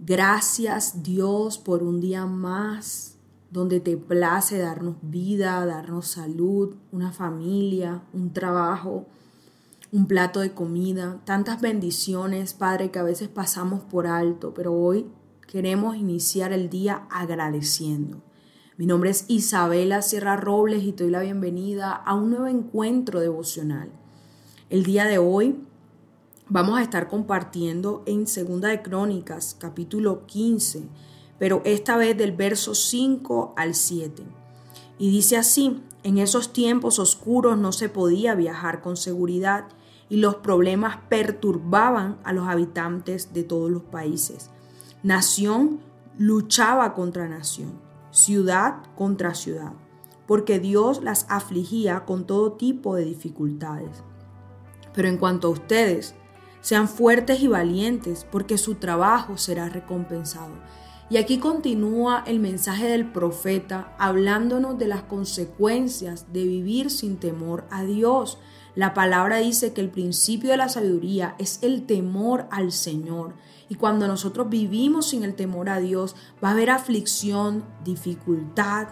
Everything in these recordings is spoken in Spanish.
Gracias Dios por un día más donde te place darnos vida, darnos salud, una familia, un trabajo, un plato de comida, tantas bendiciones, Padre, que a veces pasamos por alto, pero hoy queremos iniciar el día agradeciendo. Mi nombre es Isabela Sierra Robles y te doy la bienvenida a un nuevo encuentro devocional. El día de hoy vamos a estar compartiendo en Segunda de Crónicas, capítulo 15, pero esta vez del verso 5 al 7. Y dice así, en esos tiempos oscuros no se podía viajar con seguridad y los problemas perturbaban a los habitantes de todos los países. Nación luchaba contra nación, ciudad contra ciudad, porque Dios las afligía con todo tipo de dificultades. Pero en cuanto a ustedes, sean fuertes y valientes, porque su trabajo será recompensado. Y aquí continúa el mensaje del profeta hablándonos de las consecuencias de vivir sin temor a Dios. La palabra dice que el principio de la sabiduría es el temor al Señor. Y cuando nosotros vivimos sin el temor a Dios, va a haber aflicción, dificultad.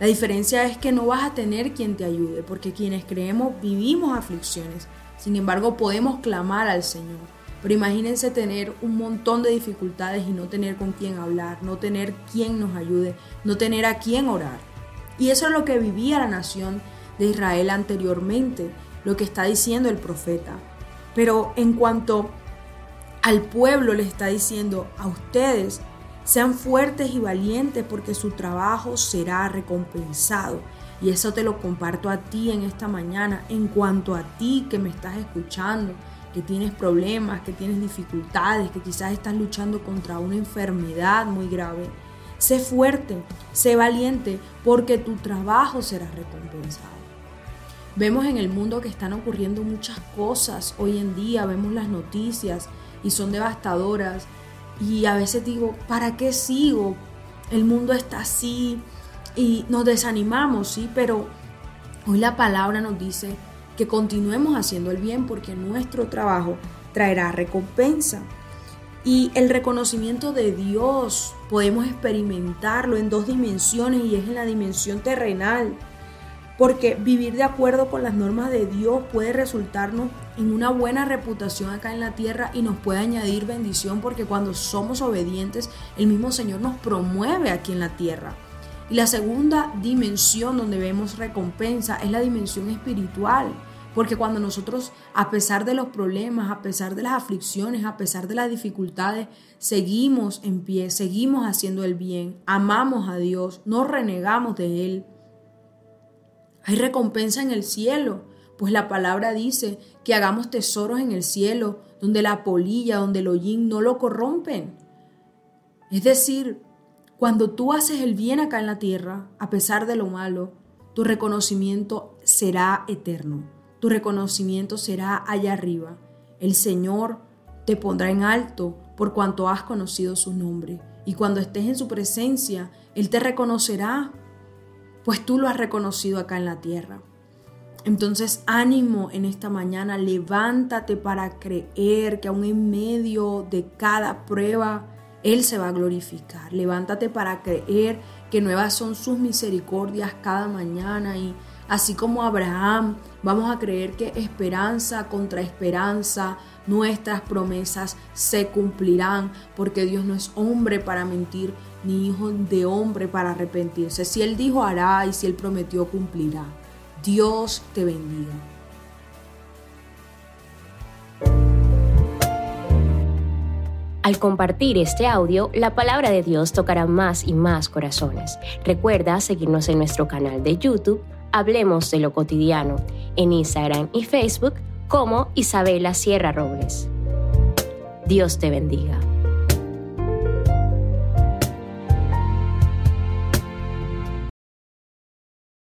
La diferencia es que no vas a tener quien te ayude, porque quienes creemos vivimos aflicciones. Sin embargo, podemos clamar al Señor. Pero imagínense tener un montón de dificultades y no tener con quién hablar, no tener quien nos ayude, no tener a quién orar. Y eso es lo que vivía la nación de Israel anteriormente, lo que está diciendo el profeta. Pero en cuanto al pueblo le está diciendo a ustedes, sean fuertes y valientes porque su trabajo será recompensado. Y eso te lo comparto a ti en esta mañana. En cuanto a ti que me estás escuchando, que tienes problemas, que tienes dificultades, que quizás estás luchando contra una enfermedad muy grave, sé fuerte, sé valiente, porque tu trabajo será recompensado. Vemos en el mundo que están ocurriendo muchas cosas hoy en día, vemos las noticias y son devastadoras. Y a veces digo, ¿para qué sigo? El mundo está así, y nos desanimamos, sí, pero hoy la palabra nos dice que continuemos haciendo el bien porque nuestro trabajo traerá recompensa. Y el reconocimiento de Dios podemos experimentarlo en dos dimensiones y es en la dimensión terrenal. Porque vivir de acuerdo con las normas de Dios puede resultarnos en una buena reputación acá en la tierra y nos puede añadir bendición porque cuando somos obedientes, el mismo Señor nos promueve aquí en la tierra. Y la segunda dimensión donde vemos recompensa es la dimensión espiritual. Porque cuando nosotros, a pesar de los problemas, a pesar de las aflicciones, a pesar de las dificultades, seguimos en pie, seguimos haciendo el bien, amamos a Dios, no renegamos de Él, hay recompensa en el cielo, pues la palabra dice que hagamos tesoros en el cielo, donde la polilla, donde el hollín no lo corrompen. Es decir, cuando tú haces el bien acá en la tierra, a pesar de lo malo, tu reconocimiento será eterno. Tu reconocimiento será allá arriba. El Señor te pondrá en alto por cuanto has conocido su nombre. Y cuando estés en su presencia, Él te reconocerá, pues tú lo has reconocido acá en la tierra. Entonces ánimo en esta mañana, levántate para creer que aún en medio de cada prueba, él se va a glorificar. Levántate para creer que nuevas son sus misericordias cada mañana y así como Abraham, vamos a creer que esperanza contra esperanza, nuestras promesas se cumplirán, porque Dios no es hombre para mentir, ni hijo de hombre para arrepentirse. Si Él dijo hará y si Él prometió cumplirá. Dios te bendiga. Al compartir este audio, la palabra de Dios tocará más y más corazones. Recuerda seguirnos en nuestro canal de YouTube, Hablemos de lo cotidiano, en Instagram y Facebook como Isabela Sierra Robles. Dios te bendiga.